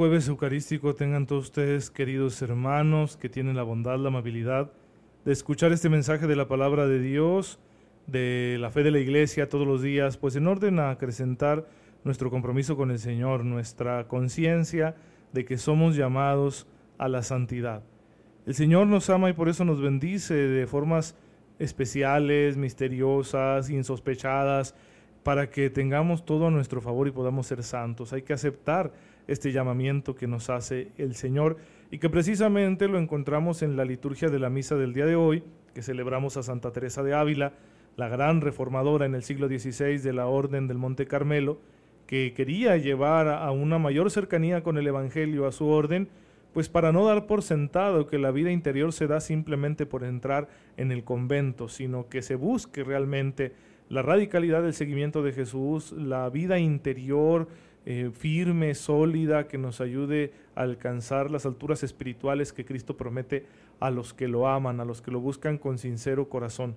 Jueves eucarístico tengan todos ustedes, queridos hermanos, que tienen la bondad, la amabilidad de escuchar este mensaje de la palabra de Dios, de la fe de la iglesia todos los días, pues en orden a acrecentar nuestro compromiso con el Señor, nuestra conciencia de que somos llamados a la santidad. El Señor nos ama y por eso nos bendice de formas especiales, misteriosas, insospechadas, para que tengamos todo a nuestro favor y podamos ser santos. Hay que aceptar este llamamiento que nos hace el Señor y que precisamente lo encontramos en la liturgia de la misa del día de hoy, que celebramos a Santa Teresa de Ávila, la gran reformadora en el siglo XVI de la Orden del Monte Carmelo, que quería llevar a una mayor cercanía con el Evangelio a su orden, pues para no dar por sentado que la vida interior se da simplemente por entrar en el convento, sino que se busque realmente la radicalidad del seguimiento de Jesús, la vida interior, eh, firme, sólida, que nos ayude a alcanzar las alturas espirituales que Cristo promete a los que lo aman, a los que lo buscan con sincero corazón.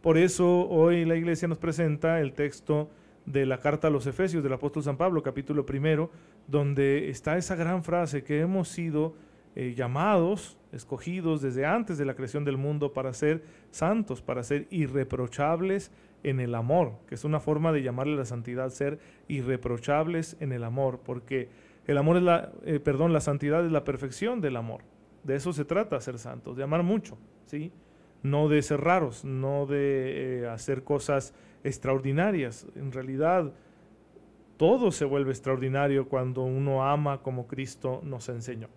Por eso hoy la iglesia nos presenta el texto de la carta a los Efesios del apóstol San Pablo, capítulo primero, donde está esa gran frase que hemos sido eh, llamados, escogidos desde antes de la creación del mundo para ser santos, para ser irreprochables en el amor, que es una forma de llamarle la santidad, ser irreprochables en el amor, porque el amor es la, eh, perdón, la santidad es la perfección del amor. De eso se trata ser santos, de amar mucho, ¿sí? No de ser raros, no de eh, hacer cosas extraordinarias. En realidad, todo se vuelve extraordinario cuando uno ama como Cristo nos enseñó.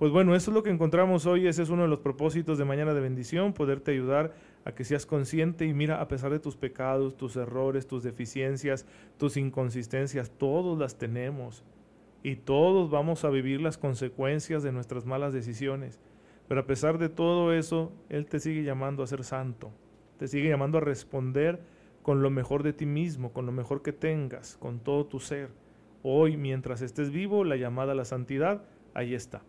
Pues bueno, eso es lo que encontramos hoy, ese es uno de los propósitos de Mañana de Bendición, poderte ayudar a que seas consciente y mira, a pesar de tus pecados, tus errores, tus deficiencias, tus inconsistencias, todos las tenemos y todos vamos a vivir las consecuencias de nuestras malas decisiones. Pero a pesar de todo eso, Él te sigue llamando a ser santo, te sigue llamando a responder con lo mejor de ti mismo, con lo mejor que tengas, con todo tu ser. Hoy, mientras estés vivo, la llamada a la santidad, ahí está.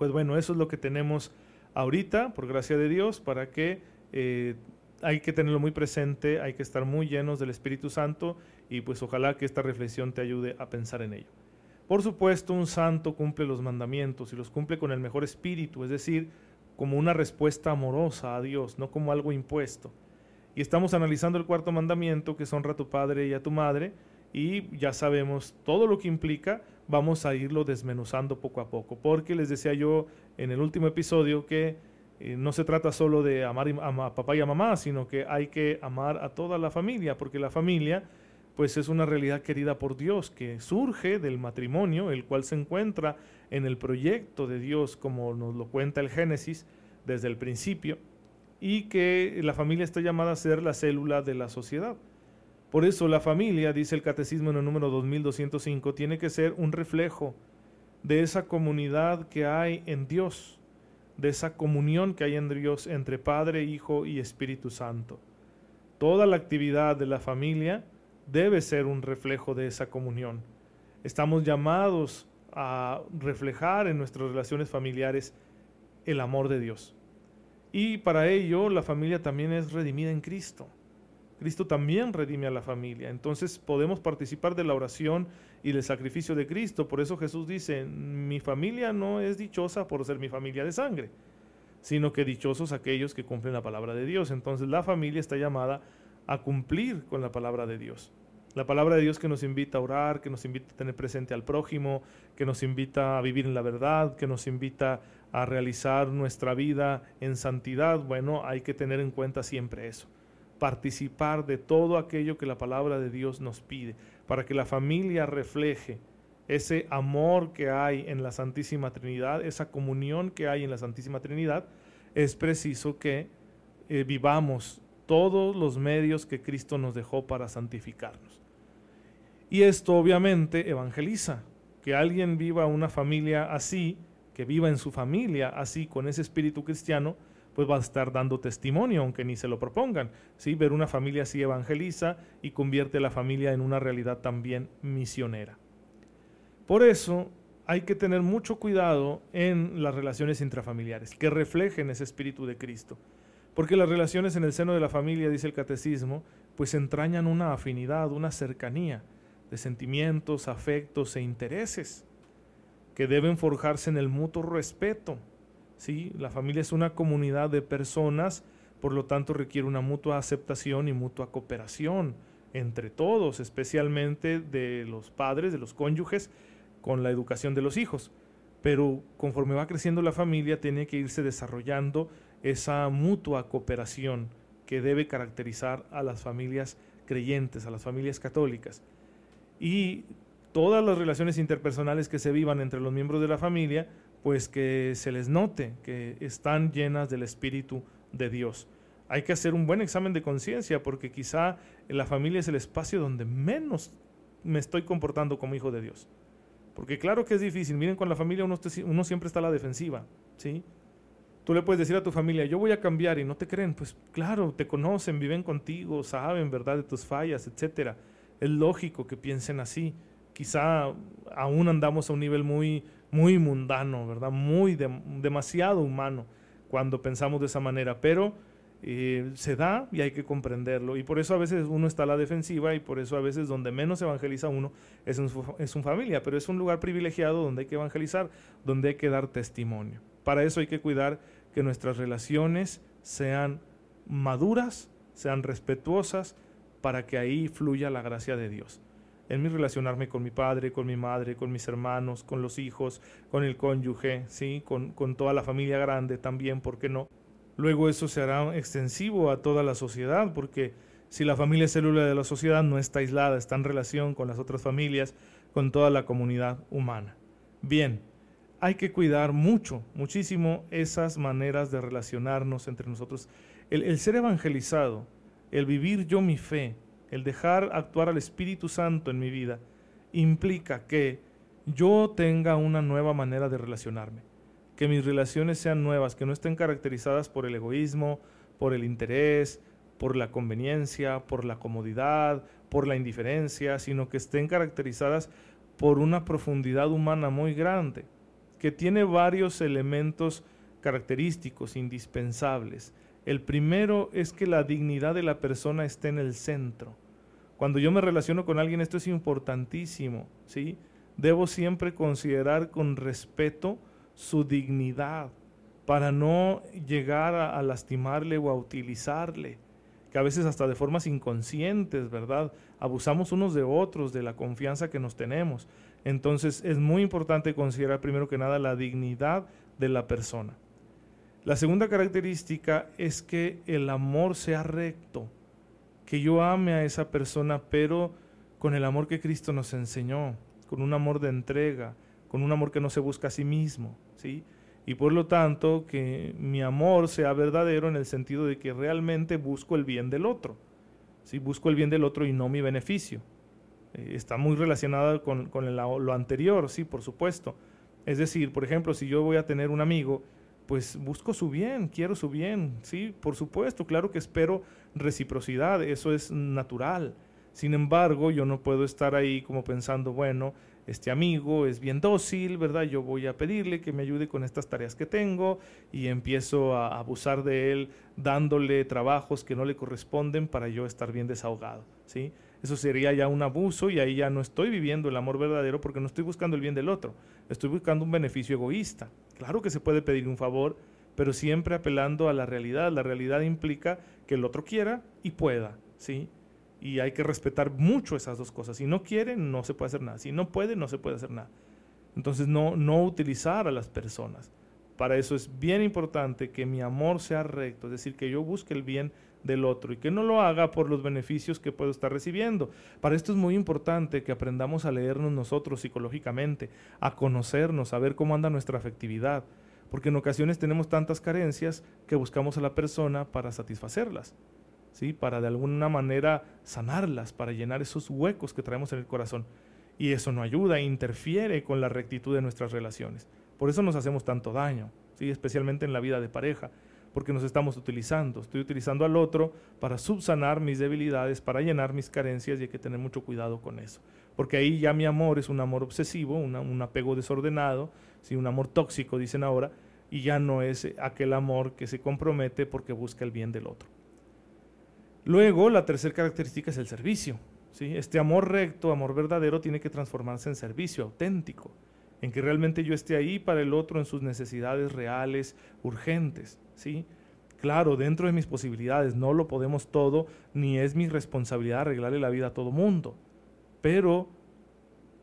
Pues bueno, eso es lo que tenemos ahorita, por gracia de Dios, para que eh, hay que tenerlo muy presente, hay que estar muy llenos del Espíritu Santo y pues ojalá que esta reflexión te ayude a pensar en ello. Por supuesto, un santo cumple los mandamientos y los cumple con el mejor espíritu, es decir, como una respuesta amorosa a Dios, no como algo impuesto. Y estamos analizando el cuarto mandamiento, que honra a tu padre y a tu madre, y ya sabemos todo lo que implica, vamos a irlo desmenuzando poco a poco, porque les decía yo en el último episodio que eh, no se trata solo de amar a, papá y a mamá, sino que hay que amar a toda la familia, porque la familia pues es una realidad querida por Dios que surge del matrimonio, el cual se encuentra en el proyecto de Dios, como nos lo cuenta el Génesis desde el principio, y que la familia está llamada a ser la célula de la sociedad. Por eso la familia, dice el Catecismo en el número 2205, tiene que ser un reflejo de esa comunidad que hay en Dios de esa comunión que hay en Dios entre Padre, Hijo y Espíritu Santo. Toda la actividad de la familia debe ser un reflejo de esa comunión. Estamos llamados a reflejar en nuestras relaciones familiares el amor de Dios. Y para ello la familia también es redimida en Cristo. Cristo también redime a la familia. Entonces podemos participar de la oración y del sacrificio de Cristo. Por eso Jesús dice, mi familia no es dichosa por ser mi familia de sangre, sino que dichosos aquellos que cumplen la palabra de Dios. Entonces la familia está llamada a cumplir con la palabra de Dios. La palabra de Dios que nos invita a orar, que nos invita a tener presente al prójimo, que nos invita a vivir en la verdad, que nos invita a realizar nuestra vida en santidad. Bueno, hay que tener en cuenta siempre eso participar de todo aquello que la palabra de Dios nos pide, para que la familia refleje ese amor que hay en la Santísima Trinidad, esa comunión que hay en la Santísima Trinidad, es preciso que eh, vivamos todos los medios que Cristo nos dejó para santificarnos. Y esto obviamente evangeliza, que alguien viva una familia así, que viva en su familia así, con ese espíritu cristiano, pues va a estar dando testimonio, aunque ni se lo propongan. ¿sí? Ver una familia así evangeliza y convierte a la familia en una realidad también misionera. Por eso hay que tener mucho cuidado en las relaciones intrafamiliares, que reflejen ese espíritu de Cristo. Porque las relaciones en el seno de la familia, dice el catecismo, pues entrañan una afinidad, una cercanía de sentimientos, afectos e intereses que deben forjarse en el mutuo respeto. ¿Sí? La familia es una comunidad de personas, por lo tanto requiere una mutua aceptación y mutua cooperación entre todos, especialmente de los padres, de los cónyuges, con la educación de los hijos. Pero conforme va creciendo la familia, tiene que irse desarrollando esa mutua cooperación que debe caracterizar a las familias creyentes, a las familias católicas. Y todas las relaciones interpersonales que se vivan entre los miembros de la familia, pues que se les note que están llenas del Espíritu de Dios. Hay que hacer un buen examen de conciencia porque quizá la familia es el espacio donde menos me estoy comportando como hijo de Dios. Porque claro que es difícil. Miren, con la familia uno, siempre está a la defensiva, ¿sí? Tú le puedes decir a tu familia, yo voy a cambiar y no te creen. Pues claro, te conocen, viven contigo, saben, ¿verdad?, de tus fallas, etcétera. Es lógico que piensen así. Quizá aún andamos a un nivel muy, muy mundano, ¿verdad? Muy demasiado humano cuando pensamos de esa manera. Pero eh, se da y hay que comprenderlo. Y por eso a veces uno está a la defensiva y por eso a veces donde menos evangeliza uno es en su, familia, pero es un lugar privilegiado donde hay que evangelizar, donde hay que dar testimonio. Para eso hay que cuidar que nuestras relaciones sean maduras, sean respetuosas, para que ahí fluya la gracia de Dios. En mi relacionarme con mi padre, con mi madre, con mis hermanos, con los hijos, con el cónyuge, ¿sí? con, con toda la familia grande también, ¿por qué no? Luego eso se hará extensivo a toda la sociedad, porque si la familia es célula de la sociedad no está aislada, está en relación con las otras familias, con toda la comunidad humana. Bien, hay que cuidar mucho, muchísimo esas maneras de relacionarnos entre nosotros. El, el, ser evangelizado, el vivir yo mi fe, el dejar actuar al Espíritu Santo en mi vida, implica que yo tenga una nueva manera de relacionarme que mis relaciones sean nuevas, que no estén caracterizadas por el egoísmo, por el interés, por la conveniencia, por la comodidad, por la indiferencia, sino que estén caracterizadas por una profundidad humana muy grande, que tiene varios elementos característicos, indispensables. El primero es que la dignidad de la persona esté en el centro. Cuando yo me relaciono con alguien, esto es importantísimo, ¿sí? Debo siempre considerar con respeto su dignidad, para no llegar a, lastimarle o a utilizarle, que a veces hasta de formas inconscientes, ¿verdad? Abusamos unos de otros de la confianza que nos tenemos. Entonces es muy importante considerar primero que nada la dignidad de la persona. La segunda característica es que el amor sea recto, que yo ame a esa persona, pero con el amor que Cristo nos enseñó, con un amor de entrega, con un amor que no se busca a sí mismo, ¿sí? Y por lo tanto, que mi amor sea verdadero en el sentido de que realmente busco el bien del otro, ¿sí? Busco el bien del otro y no mi beneficio. Eh, está muy relacionada con, con lo anterior, sí, por supuesto. Es decir, por ejemplo, si yo voy a tener un amigo, pues busco su bien, quiero su bien, sí, por supuesto, claro que espero reciprocidad, eso es natural. Sin embargo, yo no puedo estar ahí como pensando, bueno, este amigo es bien dócil, ¿verdad? Yo voy a pedirle que me ayude con estas tareas que tengo y empiezo a abusar de él dándole trabajos que no le corresponden para yo estar bien desahogado, ¿sí? Eso sería ya un abuso y ahí ya no estoy viviendo el amor verdadero porque no estoy buscando el bien del otro, estoy buscando un beneficio egoísta. Claro que se puede pedir un favor, pero siempre apelando a la realidad. La realidad implica que el otro quiera y pueda, ¿sí? Y hay que respetar mucho esas dos cosas. Si no quiere, no se puede hacer nada. Si no puede, no se puede hacer nada. Entonces, no, no utilizar a las personas. Para eso es bien importante que mi amor sea recto, es decir, que yo busque el bien del otro y que no lo haga por los beneficios que puedo estar recibiendo. Para esto es muy importante que aprendamos a leernos nosotros psicológicamente, a conocernos, a ver cómo anda nuestra afectividad, porque en ocasiones tenemos tantas carencias que buscamos a la persona para satisfacerlas. ¿Sí? para de alguna manera sanarlas, para llenar esos huecos que traemos en el corazón. Y eso no ayuda, interfiere con la rectitud de nuestras relaciones. Por eso nos hacemos tanto daño, ¿sí? especialmente en la vida de pareja porque nos estamos utilizando. Estoy utilizando al otro para subsanar mis debilidades, para llenar mis carencias y hay que tener mucho cuidado con eso. Porque ahí ya mi amor es un amor obsesivo, un apego desordenado, ¿sí? un amor tóxico, dicen ahora, y ya no es aquel amor que se compromete porque busca el bien del otro. Luego, la tercera característica es el servicio. ¿sí? Este amor recto, amor verdadero, tiene que transformarse en servicio auténtico, en que realmente yo esté ahí para el otro en sus necesidades reales, urgentes. ¿sí? Claro, dentro de mis posibilidades, no lo podemos todo, ni es mi responsabilidad arreglarle la vida a todo mundo. Pero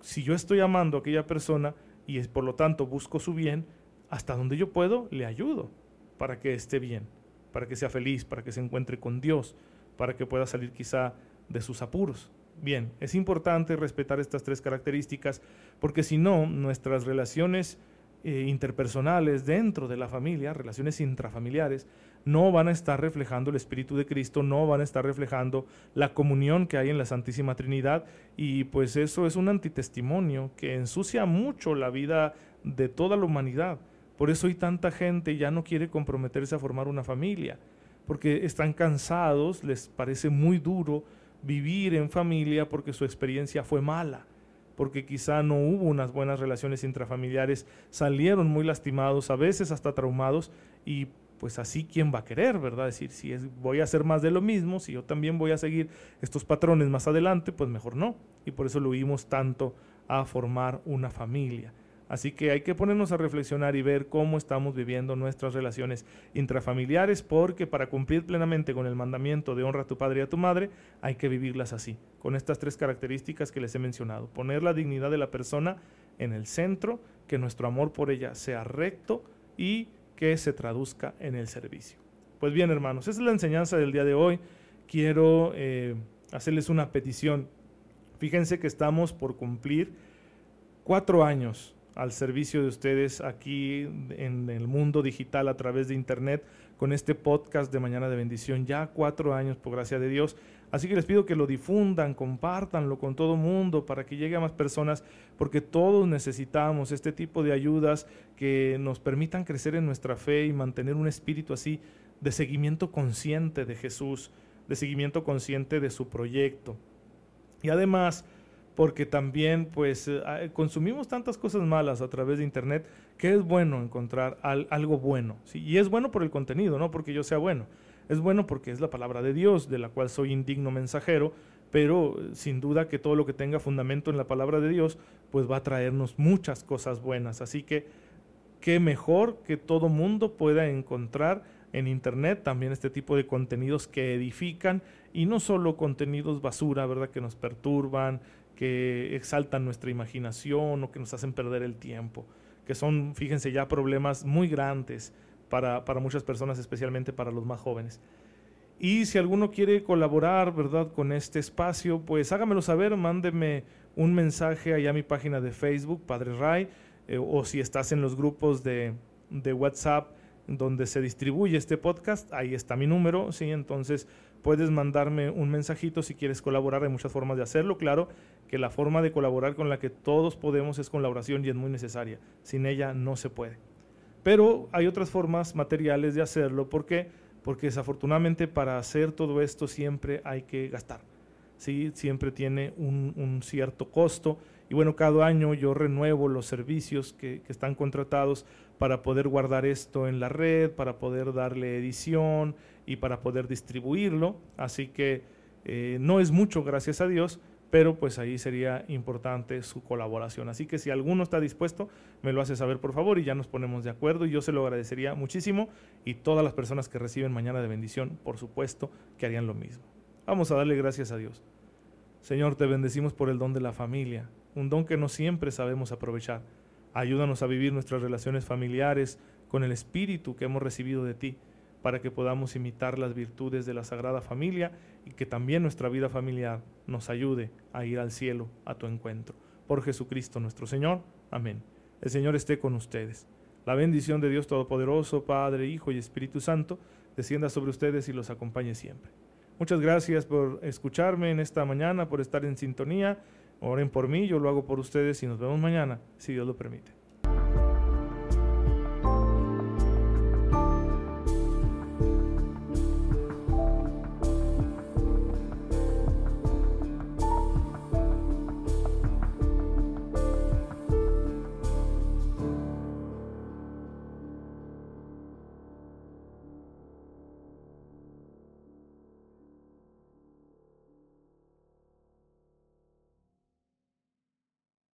si yo estoy amando a aquella persona y es, por lo tanto busco su bien, hasta donde yo puedo, le ayudo para que esté bien, para que sea feliz, para que se encuentre con Dios, para que pueda salir quizá de sus apuros. Bien, es importante respetar estas tres características porque si no, nuestras relaciones eh, interpersonales dentro de la familia, relaciones intrafamiliares, no van a estar reflejando el Espíritu de Cristo, no van a estar reflejando la comunión que hay en la Santísima Trinidad y pues eso es un antitestimonio que ensucia mucho la vida de toda la humanidad. Por eso hay tanta gente ya no quiere comprometerse a formar una familia, porque están cansados, les parece muy duro vivir en familia porque su experiencia fue mala porque quizá no hubo unas buenas relaciones intrafamiliares, salieron muy lastimados, a veces hasta traumados, y pues así quién va a querer, ¿verdad? decir, si voy a hacer más de lo mismo, si yo también voy a seguir estos patrones más adelante, pues mejor no. Y por eso lo huimos tanto a formar una familia. Así que hay que ponernos a reflexionar y ver cómo estamos viviendo nuestras relaciones intrafamiliares, porque para cumplir plenamente con el mandamiento de honra a tu padre y a tu madre, hay que vivirlas así, con estas tres características que les he mencionado. Poner la dignidad de la persona en el centro, que nuestro amor por ella sea recto y que se traduzca en el servicio. Pues bien, hermanos, esa es la enseñanza del día de hoy. Quiero eh, hacerles una petición. Fíjense que estamos por cumplir cuatro años al servicio de ustedes aquí en el mundo digital a través de internet con este podcast de Mañana de Bendición. Ya cuatro años, por gracia de Dios. Así que les pido que lo difundan, compártanlo con todo mundo para que llegue a más personas, porque todos necesitamos este tipo de ayudas que nos permitan crecer en nuestra fe y mantener un espíritu así de seguimiento consciente de Jesús, de seguimiento consciente de su proyecto. Y además, porque también pues eh, ah, consumimos tantas cosas malas a través de internet que es bueno encontrar algo bueno. Y es bueno por el contenido, no porque yo sea bueno. Es bueno porque es la palabra de Dios, de la cual soy indigno mensajero, pero eh, sin duda que todo lo que tenga fundamento en la palabra de Dios, pues va a traernos muchas cosas buenas. Así que qué mejor que todo mundo pueda encontrar en Internet también este tipo de contenidos que edifican y no solo contenidos basura, ¿verdad? Que nos perturban, que exaltan nuestra imaginación o que nos hacen perder el tiempo, que son, fíjense, ya problemas muy grandes para, muchas personas, especialmente para los más jóvenes. Y si alguno quiere colaborar, ¿verdad?, con este espacio, pues hágamelo saber, mándeme un mensaje allá a mi página de Facebook, Padre Ray, eh, o si estás en los grupos de, de WhatsApp donde se distribuye este podcast, ahí está mi número, ¿sí? Entonces puedes mandarme un mensajito si quieres colaborar, hay muchas formas de hacerlo, claro que la forma de colaborar con la que todos podemos es con la oración y es muy necesaria, sin ella no se puede. Pero hay otras formas materiales de hacerlo, ¿por qué? Porque desafortunadamente para hacer todo esto siempre hay que gastar, ¿sí? Siempre tiene un, cierto costo y bueno, cada año yo renuevo los servicios que, están contratados para poder guardar esto en la red, para poder darle edición y para poder distribuirlo. Así que eh, no es mucho, gracias a Dios, pero pues ahí sería importante su colaboración. Así que si alguno está dispuesto, me lo hace saber por favor y ya nos ponemos de acuerdo y yo se lo agradecería muchísimo y todas las personas que reciben mañana de bendición, por supuesto, que harían lo mismo. Vamos a darle gracias a Dios. Señor, te bendecimos por el don de la familia, un don que no siempre sabemos aprovechar. Ayúdanos a vivir nuestras relaciones familiares con el espíritu que hemos recibido de ti, para que podamos imitar las virtudes de la Sagrada Familia y que también nuestra vida familiar nos ayude a ir al cielo a tu encuentro. Por Jesucristo nuestro Señor. Amén. El Señor esté con ustedes. La bendición de Dios Todopoderoso, Padre, Hijo y Espíritu Santo, descienda sobre ustedes y los acompañe siempre. Muchas gracias por escucharme en esta mañana, por estar en sintonía. Oren por mí, yo lo hago por ustedes y nos vemos mañana, si Dios lo permite.